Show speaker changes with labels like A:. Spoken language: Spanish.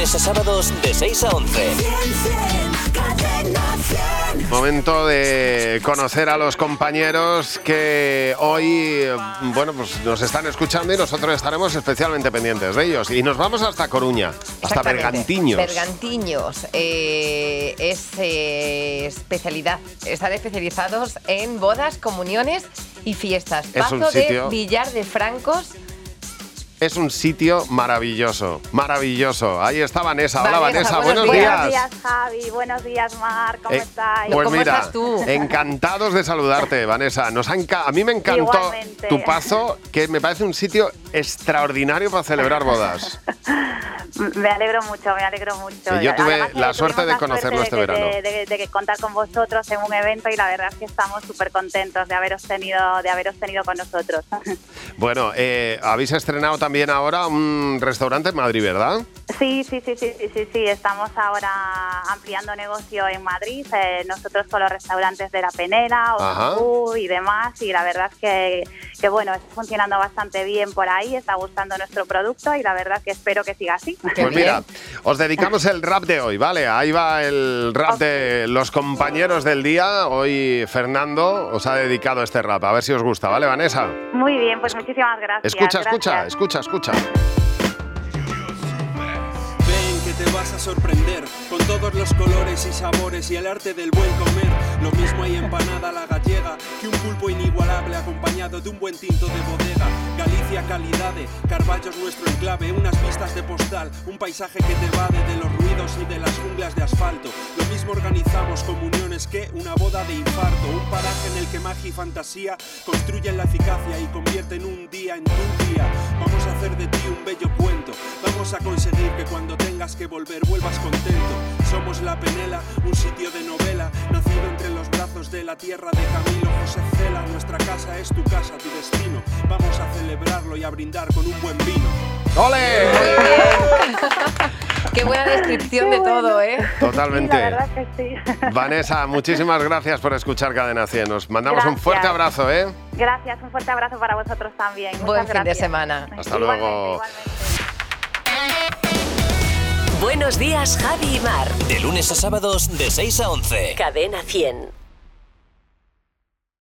A: a sábados de 6 a 11.
B: Momento de conocer a los compañeros que hoy, bueno, pues nos están escuchando y nosotros estaremos especialmente pendientes de ellos. Y nos vamos hasta Coruña, hasta. Bergantiños.
C: Bergantiños eh, es eh, especialidad. Están especializados en bodas, comuniones y fiestas.
B: Es un
C: Pazo de
B: sitio-
C: Villar de Francos.
B: Es un sitio maravilloso, maravilloso. Ahí está Vanessa. Hola
C: Vanessa,
B: Vanessa,
C: buenos
B: buenos días.
D: Buenos días, Javi. Buenos días, Mar. ¿Cómo
B: Eh,
D: estáis?
B: Pues
C: ¿Cómo
B: mira,
C: estás tú?
B: encantados de saludarte, Vanessa. Nos ha enca- a mí me encantó
D: Igualmente.
B: tu paso, que me parece un sitio extraordinario para celebrar bodas.
D: Me alegro mucho, me alegro mucho.
B: Y yo tuve
D: Además,
B: la suerte de conocerlo este
D: de
B: verano.
D: De, de- de contar con vosotros en un evento y la verdad es que estamos súper contentos de haberos tenido, de haberos tenido con nosotros.
B: Bueno, eh, habéis estrenado también ahora un restaurante en Madrid, ¿verdad?
D: Sí, sí, sí, sí, sí, sí, sí. Estamos ahora ampliando negocio en Madrid, eh, nosotros con los restaurantes de La Penela. Ojú y demás, y la verdad es que, que, bueno, está funcionando bastante bien por ahí, está gustando nuestro producto y la verdad que espero que siga así.
C: Qué
B: pues mira, os dedicamos el rap de hoy, ¿vale? Ahí va el rap de los compañeros del día. Hoy Fernando os ha dedicado este rap. A ver si os gusta, ¿vale, Vanessa?
D: Muy bien, pues muchísimas gracias.
B: Escucha, escucha,
D: gracias.
B: escucha, escucha.
E: Ven que te vas a sorprender con todos los colores y sabores y el arte del buen comer. Lo mismo hay empanada a la gallega que un pulpo inigualable acompañado de un buen tinto de bodega. Galicia calidade, Carballo es nuestro enclave, unas vistas de postal, un paisaje que te evade de los ruidos y de las junglas de asfalto. Lo mismo organizamos comuniones que una boda de infarto, un paraje en el que magia y fantasía construyen la eficacia y convierten un día en tu día. Vamos a hacer de ti un bello cuento, vamos a conseguir que cuando tengas que volver vuelvas contento. Somos La Penela, un sitio de novela, nacido los brazos de la tierra de Camilo José Cela. Nuestra casa es tu casa, tu destino. Vamos a celebrarlo y a brindar con un buen vino.
B: ¡Ole!
C: Qué buena descripción
D: Qué
C: de
D: bueno.
C: todo, ¿eh?
B: Totalmente.
D: Sí, la verdad que sí.
B: Vanessa, muchísimas gracias por escuchar Cadena 100. Nos mandamos un
D: Gracias.
B: fuerte abrazo, ¿eh?
D: Gracias, un fuerte abrazo para vosotros también.
C: Buen
D: Muchas
C: fin de
D: gracias.
C: semana.
B: Hasta
D: Igualmente,
B: luego.
D: igualmente.
A: Buenos días, Javi y Mar. De lunes a sábados de 6 a 11.
F: Cadena 100.